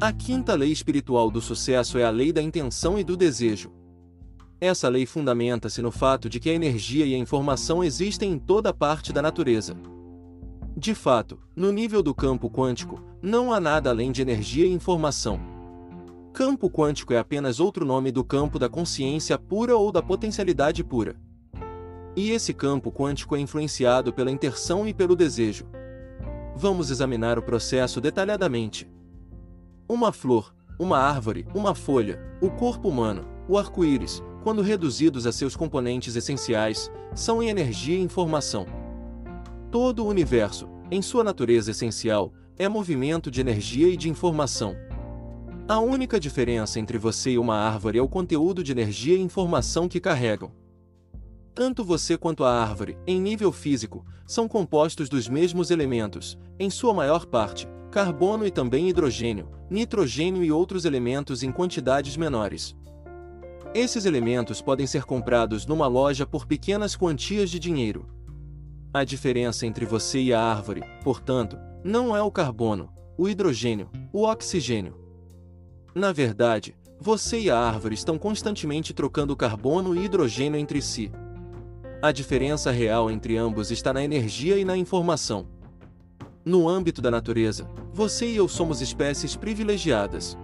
A quinta lei espiritual do sucesso é a lei da intenção e do desejo. Essa lei fundamenta-se no fato de que a energia e a informação existem em toda parte da natureza. De fato, no nível do campo quântico, não há nada além de energia e informação. Campo quântico é apenas outro nome do campo da consciência pura ou da potencialidade pura. E esse campo quântico é influenciado pela intenção e pelo desejo. Vamos examinar o processo detalhadamente. Uma flor, uma árvore, uma folha, o corpo humano, o arco-íris, quando reduzidos a seus componentes essenciais, são em energia e informação. Todo o universo, em sua natureza essencial, é movimento de energia e de informação. A única diferença entre você e uma árvore é o conteúdo de energia e informação que carregam. Tanto você quanto a árvore, em nível físico, são compostos dos mesmos elementos, em sua maior parte, carbono e também hidrogênio, nitrogênio e outros elementos em quantidades menores. Esses elementos podem ser comprados numa loja por pequenas quantias de dinheiro. A diferença entre você e a árvore, portanto, não é o carbono, o hidrogênio, o oxigênio. Na verdade, você e a árvore estão constantemente trocando carbono e hidrogênio entre si. A diferença real entre ambos está na energia e na informação. No âmbito da natureza, você e eu somos espécies privilegiadas.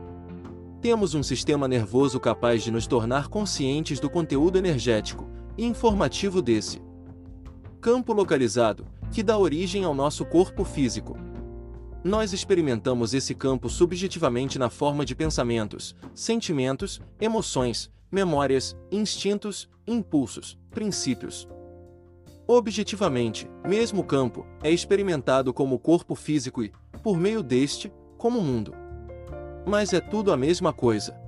Temos um sistema nervoso capaz de nos tornar conscientes do conteúdo energético e informativo desse campo localizado, que dá origem ao nosso corpo físico. Nós experimentamos esse campo subjetivamente na forma de pensamentos, sentimentos, emoções, memórias, instintos, impulsos, princípios. Objetivamente, mesmo o campo é experimentado como corpo físico e, por meio deste, como mundo. Mas é tudo a mesma coisa.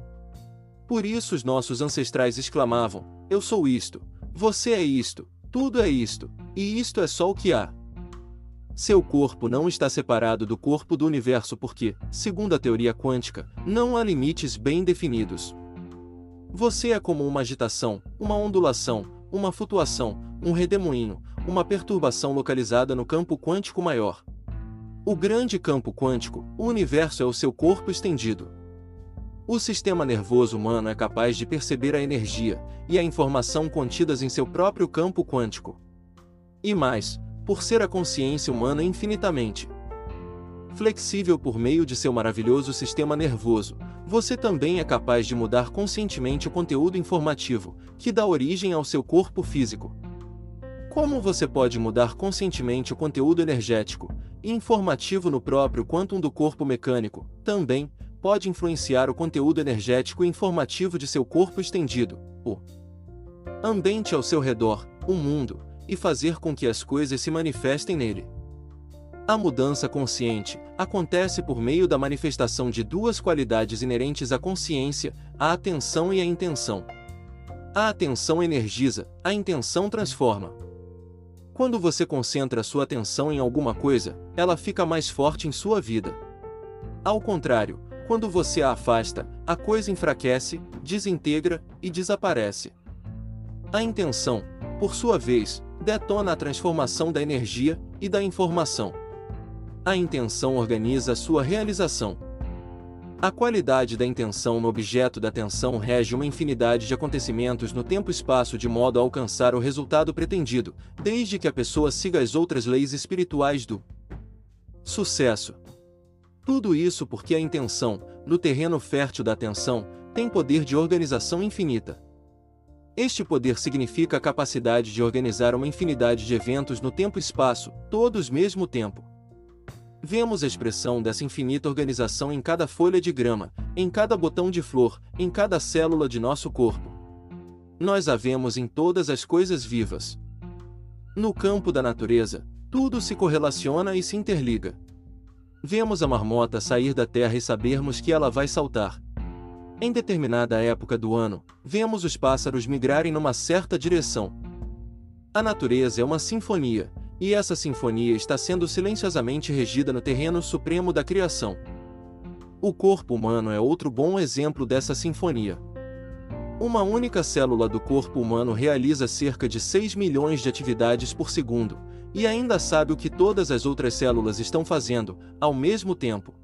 Por isso os nossos ancestrais exclamavam: Eu sou isto, você é isto, tudo é isto, e isto é só o que há. Seu corpo não está separado do corpo do universo porque, segundo a teoria quântica, não há limites bem definidos. Você é como uma agitação, uma ondulação, uma flutuação, um redemoinho, uma perturbação localizada no campo quântico maior. O grande campo quântico, o universo é o seu corpo estendido. O sistema nervoso humano é capaz de perceber a energia e a informação contidas em seu próprio campo quântico. E mais, por ser a consciência humana infinitamente flexível por meio de seu maravilhoso sistema nervoso, você também é capaz de mudar conscientemente o conteúdo informativo, que dá origem ao seu corpo físico. Como você pode mudar conscientemente o conteúdo energético e informativo no próprio quantum do corpo mecânico, também, pode influenciar o conteúdo energético e informativo de seu corpo estendido, o ambiente ao seu redor, o mundo, e fazer com que as coisas se manifestem nele. A mudança consciente acontece por meio da manifestação de duas qualidades inerentes à consciência, a atenção e a intenção. A atenção energiza, a intenção transforma. Quando você concentra sua atenção em alguma coisa, ela fica mais forte em sua vida. Ao contrário, quando você a afasta, a coisa enfraquece, desintegra e desaparece. A intenção, por sua vez, detona a transformação da energia e da informação. A intenção organiza sua realização. A qualidade da intenção no objeto da atenção rege uma infinidade de acontecimentos no tempo-espaço de modo a alcançar o resultado pretendido, desde que a pessoa siga as outras leis espirituais do sucesso. Tudo isso porque a intenção, no terreno fértil da atenção, tem poder de organização infinita. Este poder significa a capacidade de organizar uma infinidade de eventos no tempo e espaço, todos mesmo tempo. Vemos a expressão dessa infinita organização em cada folha de grama, em cada botão de flor, em cada célula de nosso corpo. Nós a vemos em todas as coisas vivas. No campo da natureza, tudo se correlaciona e se interliga. Vemos a marmota sair da terra e sabermos que ela vai saltar. Em determinada época do ano, vemos os pássaros migrarem numa certa direção. A natureza é uma sinfonia, e essa sinfonia está sendo silenciosamente regida no terreno supremo da criação. O corpo humano é outro bom exemplo dessa sinfonia. Uma única célula do corpo humano realiza cerca de 6 milhões de atividades por segundo, e ainda sabe o que todas as outras células estão fazendo, ao mesmo tempo.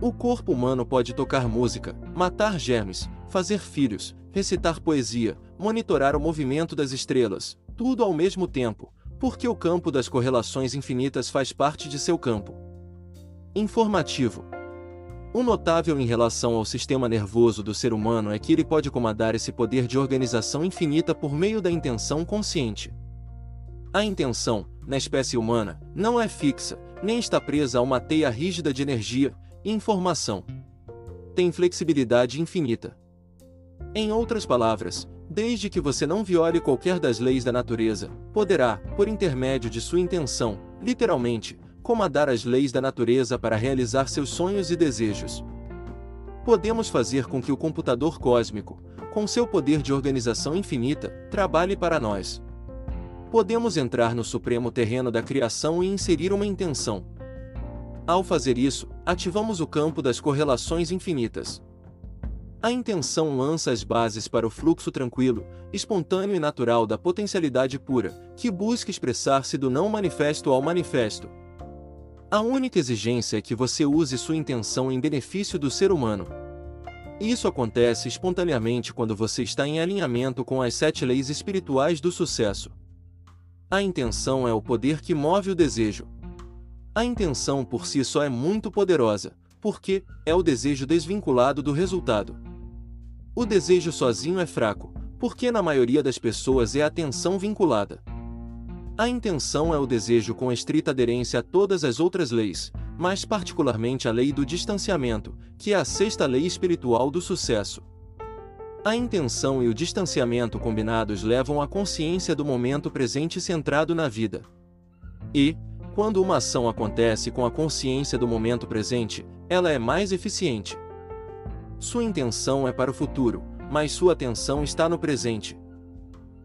O corpo humano pode tocar música, matar germes, fazer filhos, recitar poesia, monitorar o movimento das estrelas, tudo ao mesmo tempo, porque o campo das correlações infinitas faz parte de seu campo. Informativo. O notável em relação ao sistema nervoso do ser humano é que ele pode comandar esse poder de organização infinita por meio da intenção consciente. A intenção, na espécie humana, não é fixa, nem está presa a uma teia rígida de energia e informação. Tem flexibilidade infinita. Em outras palavras, desde que você não viole qualquer das leis da natureza, poderá, por intermédio de sua intenção, literalmente, comandar as leis da natureza para realizar seus sonhos e desejos. Podemos fazer com que o computador cósmico, com seu poder de organização infinita, trabalhe para nós. Podemos entrar no supremo terreno da criação e inserir uma intenção. Ao fazer isso, ativamos o campo das correlações infinitas. A intenção lança as bases para o fluxo tranquilo, espontâneo e natural da potencialidade pura, que busca expressar-se do não manifesto ao manifesto. A única exigência é que você use sua intenção em benefício do ser humano. Isso acontece espontaneamente quando você está em alinhamento com as sete leis espirituais do sucesso. A intenção é o poder que move o desejo. A intenção por si só é muito poderosa, porque é o desejo desvinculado do resultado. O desejo sozinho é fraco, porque na maioria das pessoas é a atenção vinculada. A intenção é o desejo com estrita aderência a todas as outras leis, mas particularmente a lei do distanciamento, que é a sexta lei espiritual do sucesso. A intenção e o distanciamento combinados levam à consciência do momento presente centrado na vida. E, quando uma ação acontece com a consciência do momento presente, ela é mais eficiente. Sua intenção é para o futuro, mas sua atenção está no presente.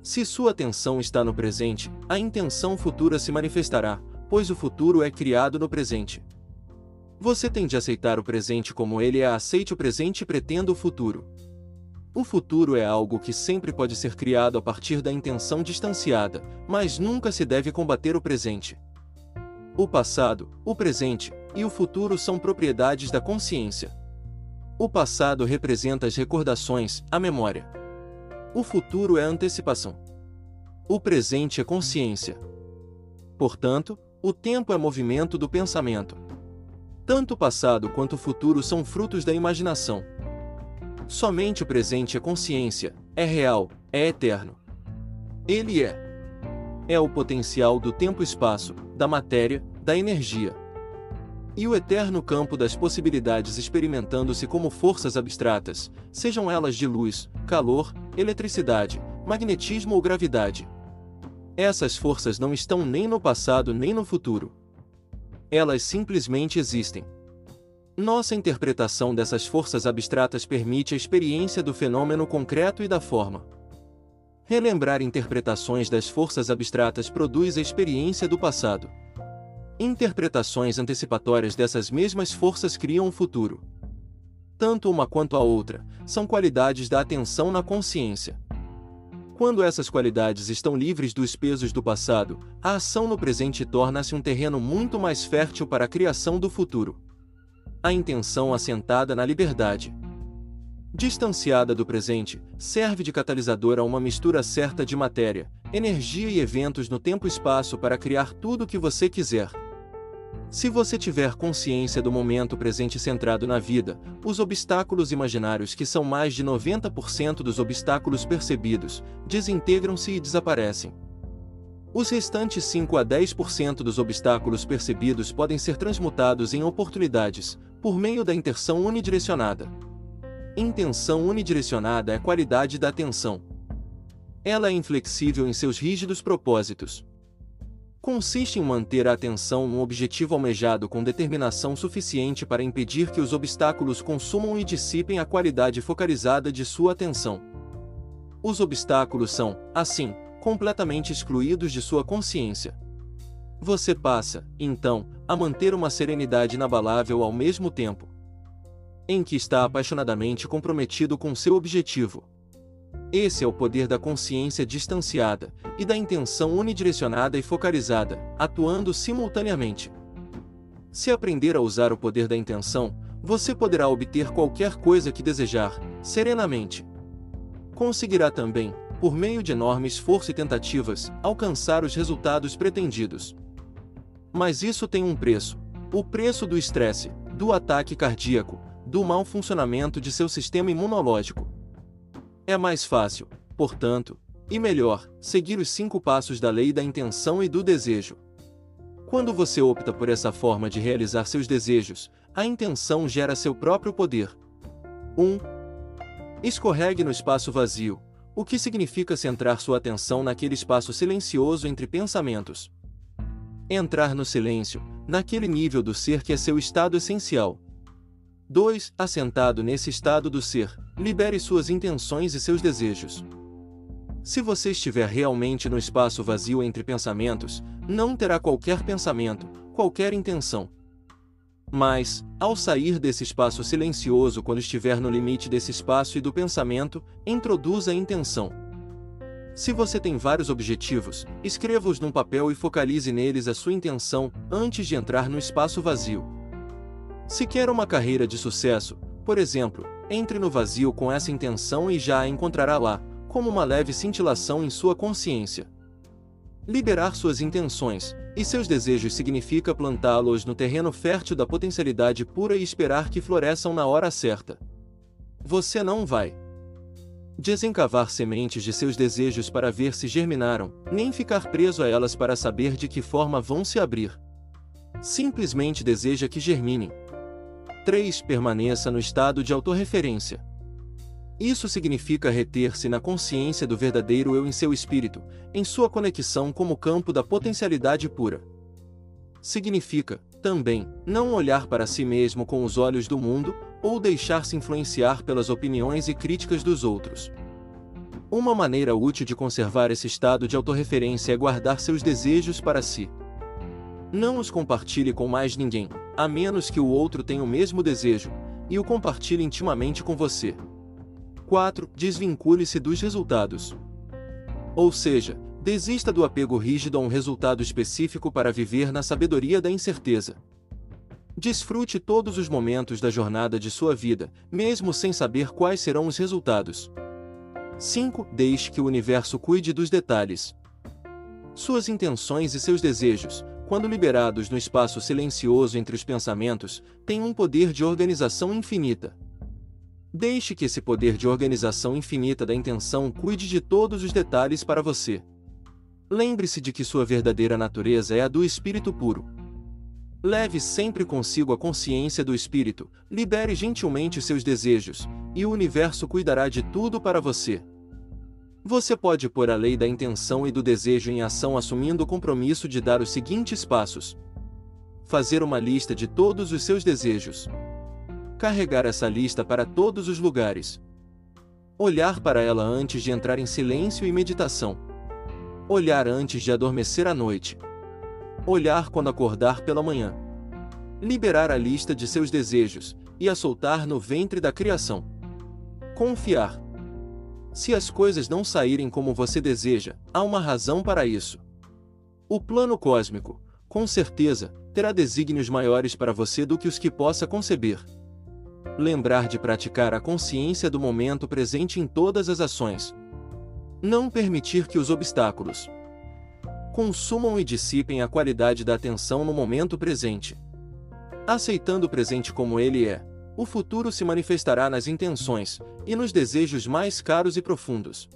Se sua atenção está no presente, a intenção futura se manifestará, pois o futuro é criado no presente. Você tem de aceitar o presente como ele é, aceite o presente e pretenda o futuro. O futuro é algo que sempre pode ser criado a partir da intenção distanciada, mas nunca se deve combater o presente. O passado, o presente e o futuro são propriedades da consciência. O passado representa as recordações, a memória. O futuro é antecipação. O presente é consciência. Portanto, o tempo é movimento do pensamento. Tanto o passado quanto o futuro são frutos da imaginação. Somente o presente é consciência, é real, é eterno. Ele é. É o potencial do tempo-espaço, da matéria, da energia e o eterno campo das possibilidades experimentando-se como forças abstratas, sejam elas de luz, calor, eletricidade, magnetismo ou gravidade. Essas forças não estão nem no passado nem no futuro. Elas simplesmente existem. Nossa interpretação dessas forças abstratas permite a experiência do fenômeno concreto e da forma. Relembrar interpretações das forças abstratas produz a experiência do passado. Interpretações antecipatórias dessas mesmas forças criam o futuro. Tanto uma quanto a outra são qualidades da atenção na consciência. Quando essas qualidades estão livres dos pesos do passado, a ação no presente torna-se um terreno muito mais fértil para a criação do futuro. A intenção assentada na liberdade. Distanciada do presente, serve de catalisador a uma mistura certa de matéria, energia e eventos no tempo-espaço para criar tudo o que você quiser. Se você tiver consciência do momento presente centrado na vida, os obstáculos imaginários, que são mais de 90% dos obstáculos percebidos, desintegram-se e desaparecem. Os restantes 5 a 10% dos obstáculos percebidos podem ser transmutados em oportunidades, por meio da intenção unidirecionada. Intenção unidirecionada é a qualidade da atenção. Ela é inflexível em seus rígidos propósitos consiste em manter a atenção num objetivo almejado com determinação suficiente para impedir que os obstáculos consumam e dissipem a qualidade focalizada de sua atenção. Os obstáculos são, assim, completamente excluídos de sua consciência. Você passa, então, a manter uma serenidade inabalável ao mesmo tempo em que está apaixonadamente comprometido com seu objetivo. Esse é o poder da consciência distanciada e da intenção unidirecionada e focalizada, atuando simultaneamente. Se aprender a usar o poder da intenção, você poderá obter qualquer coisa que desejar, serenamente. Conseguirá também, por meio de enorme esforço e tentativas, alcançar os resultados pretendidos. Mas isso tem um preço: o preço do estresse, do ataque cardíaco, do mau funcionamento de seu sistema imunológico. É mais fácil, portanto, e melhor, seguir os cinco passos da lei da intenção e do desejo. Quando você opta por essa forma de realizar seus desejos, a intenção gera seu próprio poder. 1. Um, escorregue no espaço vazio, o que significa centrar sua atenção naquele espaço silencioso entre pensamentos. Entrar no silêncio, naquele nível do ser que é seu estado essencial. 2. Assentado nesse estado do ser, libere suas intenções e seus desejos. Se você estiver realmente no espaço vazio entre pensamentos, não terá qualquer pensamento, qualquer intenção. Mas, ao sair desse espaço silencioso quando estiver no limite desse espaço e do pensamento, introduza a intenção. Se você tem vários objetivos, escreva-os num papel e focalize neles a sua intenção antes de entrar no espaço vazio. Se quer uma carreira de sucesso, por exemplo, entre no vazio com essa intenção e já a encontrará lá, como uma leve cintilação em sua consciência. Liberar suas intenções e seus desejos significa plantá-los no terreno fértil da potencialidade pura e esperar que floresçam na hora certa. Você não vai desencavar sementes de seus desejos para ver se germinaram, nem ficar preso a elas para saber de que forma vão se abrir. Simplesmente deseja que germinem. 3. Permaneça no estado de autorreferência. Isso significa reter-se na consciência do verdadeiro eu em seu espírito, em sua conexão como campo da potencialidade pura. Significa, também, não olhar para si mesmo com os olhos do mundo, ou deixar-se influenciar pelas opiniões e críticas dos outros. Uma maneira útil de conservar esse estado de autorreferência é guardar seus desejos para si. Não os compartilhe com mais ninguém, a menos que o outro tenha o mesmo desejo, e o compartilhe intimamente com você. 4. Desvincule-se dos resultados. Ou seja, desista do apego rígido a um resultado específico para viver na sabedoria da incerteza. Desfrute todos os momentos da jornada de sua vida, mesmo sem saber quais serão os resultados. 5. Deixe que o universo cuide dos detalhes. Suas intenções e seus desejos, quando liberados no espaço silencioso entre os pensamentos, têm um poder de organização infinita. Deixe que esse poder de organização infinita da intenção cuide de todos os detalhes para você. Lembre-se de que sua verdadeira natureza é a do espírito puro. Leve sempre consigo a consciência do espírito, libere gentilmente seus desejos, e o universo cuidará de tudo para você. Você pode pôr a lei da intenção e do desejo em ação assumindo o compromisso de dar os seguintes passos: fazer uma lista de todos os seus desejos, carregar essa lista para todos os lugares, olhar para ela antes de entrar em silêncio e meditação, olhar antes de adormecer à noite olhar quando acordar pela manhã. Liberar a lista de seus desejos e a soltar no ventre da criação. Confiar. Se as coisas não saírem como você deseja, há uma razão para isso. O plano cósmico, com certeza, terá desígnios maiores para você do que os que possa conceber. Lembrar de praticar a consciência do momento presente em todas as ações. Não permitir que os obstáculos, consumam e dissipem a qualidade da atenção no momento presente. Aceitando o presente como ele é, o futuro se manifestará nas intenções e nos desejos mais caros e profundos.